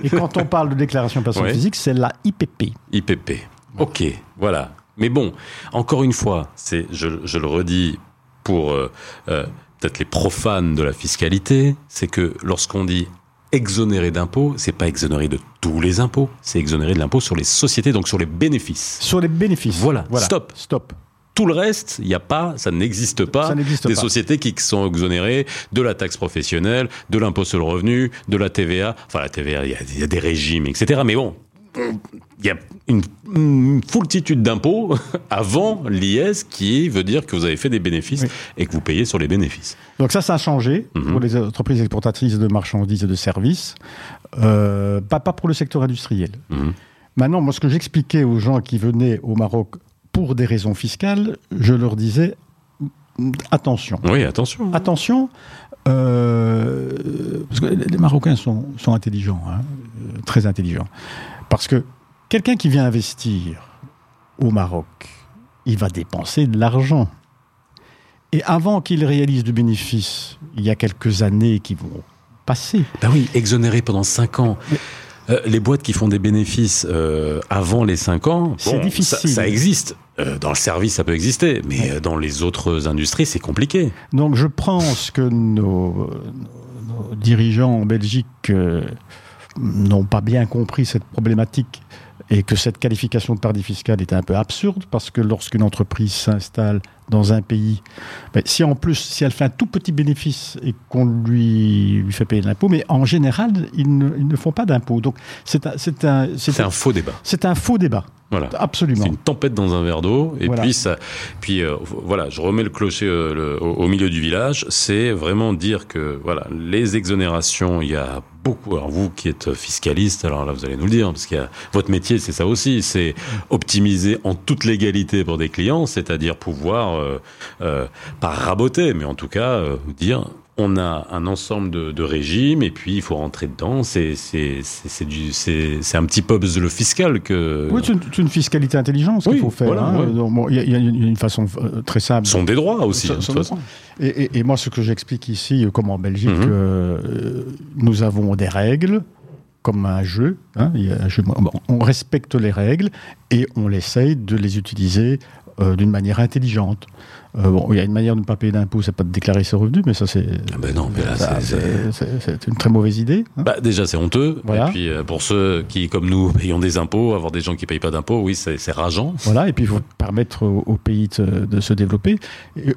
Et quand on parle de déclaration de personne Ouais. physique, c'est la IPP. IPP. Ok, voilà. Mais bon, encore une fois, c'est, je, je le redis pour euh, euh, peut-être les profanes de la fiscalité, c'est que lorsqu'on dit exonéré d'impôts, c'est pas exonéré de tous les impôts, c'est exonéré de l'impôt sur les sociétés, donc sur les bénéfices. Sur les bénéfices. Voilà, stop. Stop. Tout le reste, il n'y a pas, ça n'existe pas. Des pas. sociétés qui sont exonérées de la taxe professionnelle, de l'impôt sur le revenu, de la TVA. Enfin, la TVA, il y a, il y a des régimes, etc. Mais bon, il y a une, une foultitude d'impôts [LAUGHS] avant l'IS qui veut dire que vous avez fait des bénéfices Oui. et que vous payez sur les bénéfices. Donc ça, ça a changé Mhm. pour les entreprises exportatrices de marchandises et de services. Euh, pas, pas pour le secteur industriel. Mhm. Maintenant, moi, ce que j'expliquais aux gens qui venaient au Maroc pour des raisons fiscales, je leur disais attention. Oui, attention. Attention, euh, parce que les Marocains sont, sont intelligents, hein, euh, très intelligents. Parce que quelqu'un qui vient investir au Maroc, il va dépenser de l'argent. Et avant qu'il réalise du bénéfice, il y a quelques années qui vont passer. Bah oui, exonéré pendant 5 ans. Euh, les boîtes qui font des bénéfices euh, avant les 5 ans, C'est bon, difficile. Ça, ça existe. Euh, dans le service, ça peut exister, mais dans les autres industries, c'est compliqué. Donc je pense que nos, dirigeants en Belgique n'ont pas bien compris cette problématique et que cette qualification de paradis fiscal est un peu absurde parce que lorsqu'une entreprise s'installe dans un pays, ben, si en plus, si elle fait un tout petit bénéfice et qu'on lui, lui fait payer l'impôt, mais en général, ils ne, ils ne font pas d'impôt. Donc c'est un, c'est un, c'est C'est un, un faux débat. c'est un faux débat, Voilà. absolument. C'est une tempête dans un verre d'eau, et Voilà. puis ça, puis euh, voilà, je remets le clocher euh, le- au, au milieu du village. C'est vraiment dire que voilà, les exonérations, il y a beaucoup. Alors vous qui êtes fiscaliste, alors là vous allez nous le dire, parce que votre métier c'est ça aussi, c'est optimiser en toute légalité pour des clients, c'est-à-dire pouvoir euh, euh, pas raboter, mais en tout cas euh, dire on a un ensemble de, de régimes et puis il faut rentrer dedans. C'est un petit peu le fiscal que. Oui, c'est une, fiscalité intelligente Oui, qu'il faut faire. voilà, hein. ouais. Donc, bon, Il y, a- il y a une façon euh, très simple. Ce sont des droits aussi. Hein, de façon. dépend. Et, et- et moi, ce que j'explique ici, comme en Belgique, Mhm. euh, nous avons des règles, comme un jeu. hein, un jeu- bon, on respecte les règles et on essaye de les utiliser euh, d'une manière intelligente. Euh, bon, il y a une manière de ne pas payer d'impôts, c'est pas de déclarer ses revenus, mais ça, c'est Ah ben non, mais là, c'est- une très mauvaise idée. hein. Bah, déjà, c'est honteux. Voilà. Et puis, euh, pour ceux qui, comme nous, [LAUGHS] payons des impôts, avoir des gens qui payent pas d'impôts, oui, c'est rageant. Voilà, et puis il faut permettre au, au pays de, de se développer.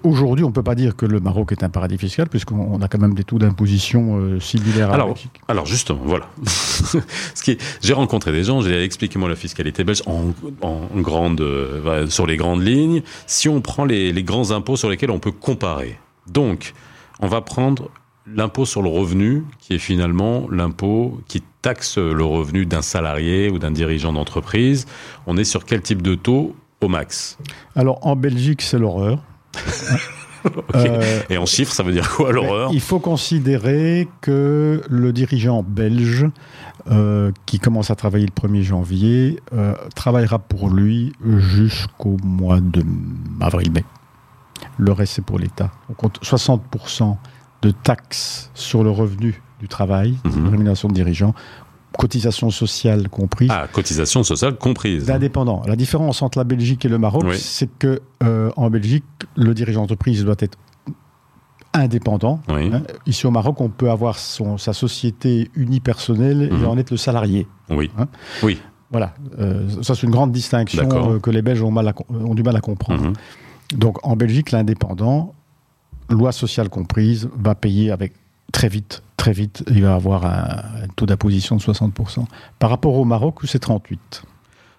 Aujourd'hui, on ne peut pas dire que le Maroc est un paradis fiscal, puisqu'on on a quand même des taux d'imposition euh, similaires à la Alors, Belgique. alors justement, voilà. [LAUGHS] Ce qui j'ai rencontré des gens, j'ai dit, expliquez-moi la fiscalité belge en, en grande, euh, sur les grandes lignes. Si on prend les, les grands impôts sur lesquels on peut comparer. Donc, on va prendre l'impôt sur le revenu, qui est finalement l'impôt qui taxe le revenu d'un salarié ou d'un dirigeant d'entreprise. On est sur quel type de taux au max? Alors, en Belgique, c'est l'horreur. [LAUGHS] Euh, Et en chiffres, ça veut dire quoi l'horreur? Il faut considérer que le dirigeant belge, euh, qui commence à travailler le 1er janvier, euh, travaillera pour lui jusqu'au mois de avril-mai. Le reste, c'est pour l'État. On compte 60% de taxes sur le revenu du travail, Mhm. rémunération de dirigeant, cotisation sociale comprise. Ah, cotisation sociale comprise. d'indépendants. La différence entre la Belgique et le Maroc, Oui. c'est que euh, en Belgique, le dirigeant d'entreprise doit être indépendant. Oui, hein. Ici au Maroc, on peut avoir son, sa société unipersonnelle Mhm. et en être le salarié. oui, Hein oui. Voilà, Euh, ça c'est une grande distinction euh, que les Belges ont, mal à co- ont du mal à comprendre. Mhm. Donc en Belgique, l'indépendant, loi sociale comprise, va payer avec très vite, très vite, il va avoir un, un taux d'imposition de 60%. Par rapport au Maroc, où c'est 38.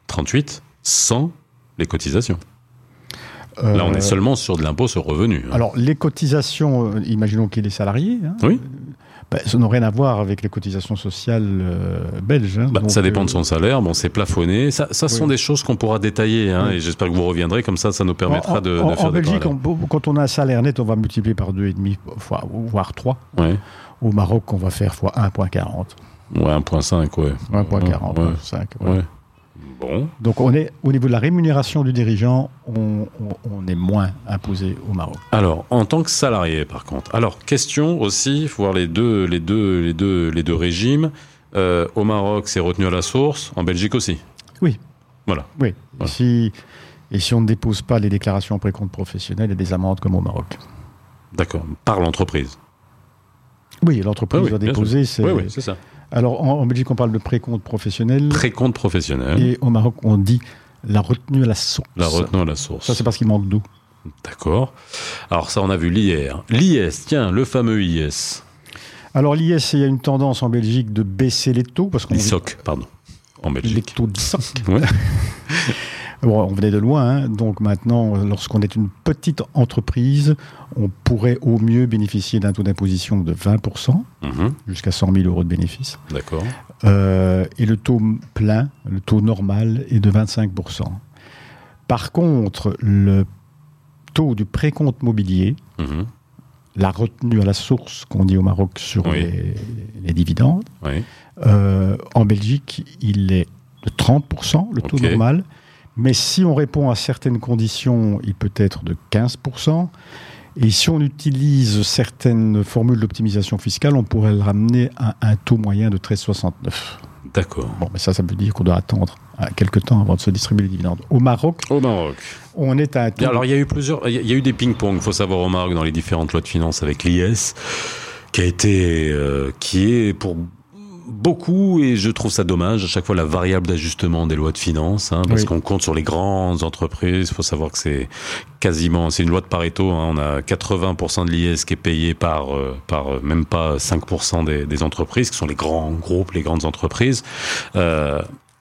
38 sans les cotisations. Là, on Euh, est seulement sur de l'impôt sur revenu. hein. Alors, les cotisations, euh, imaginons qu'il est salarié, hein, oui, ben, ça n'a rien à voir avec les cotisations sociales euh, belges. hein. bah, ça dépend de euh, son salaire. Bon, c'est plafonné. Ça, ça sont Oui. des choses qu'on pourra détailler. hein, Oui. Et j'espère que vous reviendrez. Comme ça, ça nous permettra en, de, de en- faire en Belgique, on- quand on a un salaire net, on va multiplier par 2,5, fois- voire 3. Ouais. Au Maroc, on va faire fois 1,40. Ouais, 1.5, ouais. 1,40, Ouais, 1,5. ouais. ouais. Bon. Donc, on est, au niveau de la rémunération du dirigeant, on, on- on est moins imposé au Maroc. Alors, en tant que salarié, par contre. Alors, question aussi, il faut voir les deux, les deux, les deux, les deux régimes. Euh, au Maroc, c'est retenu à la source. En Belgique aussi. Oui. Voilà. Oui. Voilà. Si, et si on ne dépose pas les déclarations en précompte professionnel, il y a des amendes comme au Maroc. D'accord. Par l'entreprise. Oui, l'entreprise Ah oui, doit déposer. c'est- Oui, oui, c'est ça. Alors, en, en Belgique, on parle de précompte professionnel. Précompte professionnel. Et au Maroc, on dit la retenue à la source. La retenue à la source. Ça, c'est parce qu'il manque d'eau. D'accord. Alors ça, on a vu l'IR. L'IS, tiens, le fameux IS. Alors, l'IS, il y a une tendance en Belgique de baisser les taux. Parce qu'on L'ISOC, pardon. En Les Belgique. taux d'ISOC. Ouais. [LAUGHS] Bon, on venait de loin, hein. donc maintenant, lorsqu'on est une petite entreprise, on pourrait au mieux bénéficier d'un taux d'imposition de 20%, Mhm, jusqu'à 100 000 euros de bénéfices. D'accord. Euh, et le taux plein, le taux normal, est de 25%. Par contre, le taux du précompte mobilier, Mhm, la retenue à la source qu'on dit au Maroc sur Oui. les, les dividendes, Oui. euh, en Belgique, il est de 30%, le taux normal. Mais si on répond à certaines conditions, il peut être de 15%. Et si on utilise certaines formules d'optimisation fiscale, on pourrait le ramener à un taux moyen de 13,69. D'accord. Bon, mais ça, ça veut dire qu'on doit attendre euh, quelques temps avant de se distribuer les dividendes. Au Maroc, Au Maroc. on est à un taux... Alors il y a eu plusieurs, il y a- il y a eu des ping-pong. Il faut savoir au Maroc dans les différentes lois de finances avec l'IS, qui a été, euh, qui est pour beaucoup et je trouve ça dommage à chaque fois la variable d'ajustement des lois de finances hein, parce Oui. qu'on compte sur les grandes entreprises il faut savoir que c'est quasiment c'est une loi de Pareto hein, on a 80% de l'IS qui est payé par euh, par euh, même pas 5% des, des entreprises qui sont les grands groupes les grandes entreprises euh,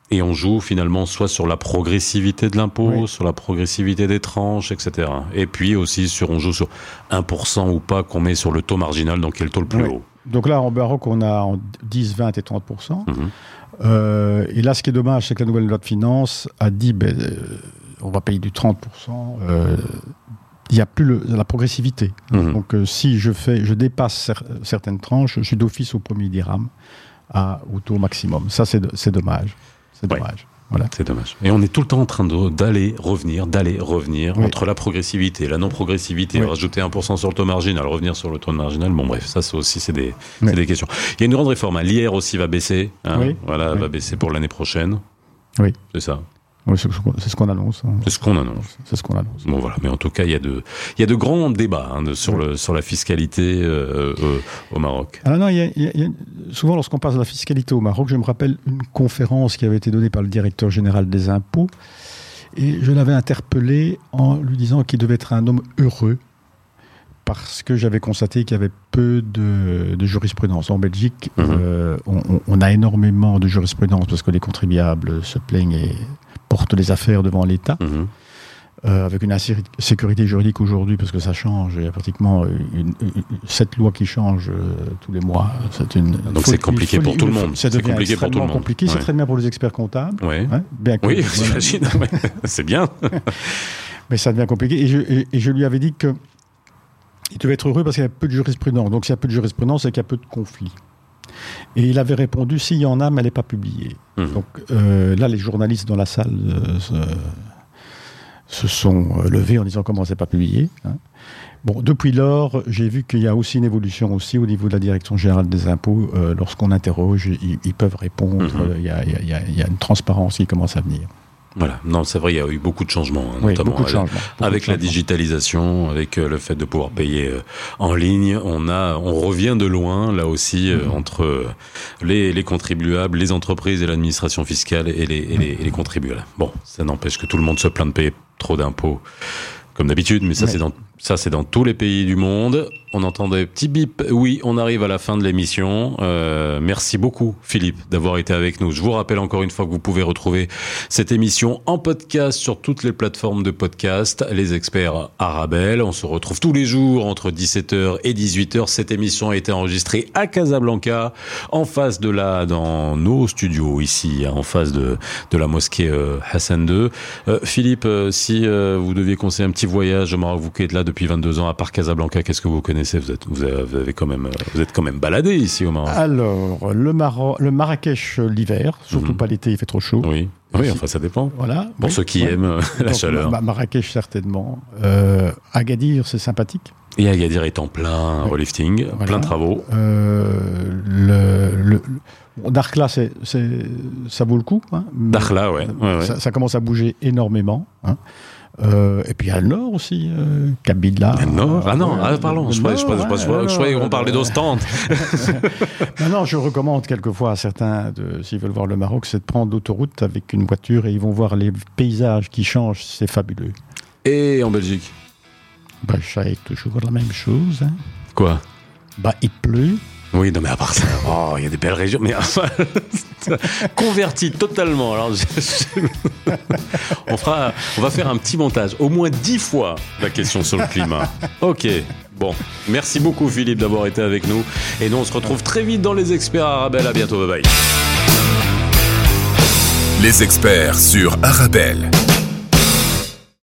et on joue finalement soit sur la progressivité de l'impôt, Oui. sur la progressivité des tranches, etc. Et puis aussi sur on joue sur 1% ou pas qu'on met sur le taux marginal, donc qui est le taux le plus Oui. haut. Donc là, en Maroc, on a en 10, 20 et 30 Mhm. Euh, Et là, ce qui est dommage, c'est que la nouvelle loi de finances a dit ben, euh, on va payer du 30% euh, Il n'y a plus le- la progressivité. Mhm. Donc, euh, si je, fais, je dépasse cer- certaines tranches, je suis d'office au premier dirham à, au taux maximum. Ça, c'est, c'est dommage. C'est Ouais. dommage. Voilà. C'est dommage. Et on est tout le temps en train d'aller, revenir, d'aller, revenir Oui. entre la progressivité, la non-progressivité, Oui. rajouter 1% sur le taux marginal, revenir sur le taux marginal. Bon, bref, ça, c'est aussi, c'est des, Oui. des questions. Il y a une grande réforme. hein. L'IR aussi va baisser. hein. Oui. Voilà, va baisser pour l'année prochaine. Oui. C'est ça. Oui, c'est, ce qu'on- annonce. hein. C'est ce qu'on annonce. C'est ce qu'on annonce. Bon voilà, mais en tout cas, il y a de, il y a de grands débats hein, de- sur le sur la fiscalité euh, euh, au Maroc. Alors non, il y a- il y a- il y a- souvent lorsqu'on parle de la fiscalité au Maroc, je me rappelle une conférence qui avait été donnée par le directeur général des impôts, et je l'avais interpellé en lui disant qu'il devait être un homme heureux, parce que j'avais constaté qu'il y avait peu de, de jurisprudence. En Belgique, Mhm. euh, on, a énormément de jurisprudence parce que les contribuables se plaignent et portent les affaires devant l'État. Mhm. Euh, avec une insécurité juridique aujourd'hui, parce que ça change, il y a pratiquement une, une- sept lois qui changent euh, tous les mois. C'est une Donc c'est compliqué pour tout le monde. C'est compliqué pour tout le monde. compliqué. Ouais. C'est très bien pour les experts comptables. Ouais. hein, bien Oui, [LAUGHS] j'imagine. [LAUGHS] C'est bien. Mais ça devient compliqué. Et je, et- et je lui avais dit que il devait être heureux parce qu'il y a peu de jurisprudence. Donc s'il y a peu de jurisprudence, c'est qu'il y a peu de conflits. Et il avait répondu s'il y en a, mais elle n'est pas publiée. Mhm. Donc euh, là, les journalistes dans la salle euh, se, se sont euh, levés en disant comment c'est pas publié. hein. Bon, depuis lors, j'ai vu qu'il y a aussi une évolution aussi au niveau de la direction générale des impôts. Euh, Lorsqu'on interroge, ils, ils peuvent répondre. Y, y y il y a une transparence qui commence à venir. Voilà. Non, c'est vrai, il y a eu beaucoup de changements, hein, Oui, notamment de changements. avec la digitalisation, avec euh, le fait de pouvoir payer euh, en ligne, on a, on revient de loin là aussi euh, Mhm. entre les, les contribuables, les entreprises et l'administration fiscale et les, et les, et les contribuables. Bon, ça n'empêche que tout le monde se plaint de payer trop d'impôts comme d'habitude, mais ça Ouais. c'est dans ça c'est dans tous les pays du monde. On entend des petits bips. Oui, on arrive à la fin de l'émission. Euh, merci beaucoup, Philippe, d'avoir été avec nous. Je vous rappelle encore une fois que vous pouvez retrouver cette émission en podcast sur toutes les plateformes de podcast. Les experts Arabelle. On se retrouve tous les jours entre 17h et 18h. Cette émission a été enregistrée à Casablanca, en face de là, dans nos studios ici, hein, en face de, de la mosquée euh, Hassan II. Euh, Philippe, si vous deviez conseiller un petit voyage au Maroc, vous êtes là depuis 22 ans, à part Casablanca, qu'est-ce que vous connaissez? Vous êtes, vous avez, quand même, vous êtes quand même baladé ici au Maroc. Alors, le, Maro- le Marrakech euh, l'hiver, surtout Mhm. pas l'été, il fait trop chaud. Oui, oui, enfin ça dépend. Voilà. Pour Oui, ceux qui ouais. aiment euh, la Donc, chaleur. Ma- Marrakech, certainement. Euh, Agadir, c'est sympathique. Et Agadir est en plein Ouais. relifting, Voilà. plein de travaux. Euh, le, le, c'est, ça vaut le coup. Hein, Dakhla, ouais. ouais, ouais. Ça, ça commence à bouger énormément. hein. Euh, et puis il y a le nord aussi, euh, Kabila. Le Nord Ah non, ah, pardon, je croyais, qu'on parlait d'Ostende. [LAUGHS] Maintenant, je recommande quelquefois à certains, s'ils veulent voir le Maroc, c'est de prendre l'autoroute avec une voiture et ils vont voir les paysages qui changent, c'est fabuleux. Et en Belgique? Bah, je savais toujours la même chose. hein. Quoi? Bah, il pleut. Oui, non mais à part ça, [LAUGHS] oh, il y a des belles régions, mais [LAUGHS] converti totalement. Alors, je- on fera, on va faire un petit montage, au moins dix fois la question sur le climat. Ok, bon, merci beaucoup Philippe d'avoir été avec nous, et nous on se retrouve très vite dans les experts Arabelle. À bientôt, bye bye. Les experts sur Arabelle.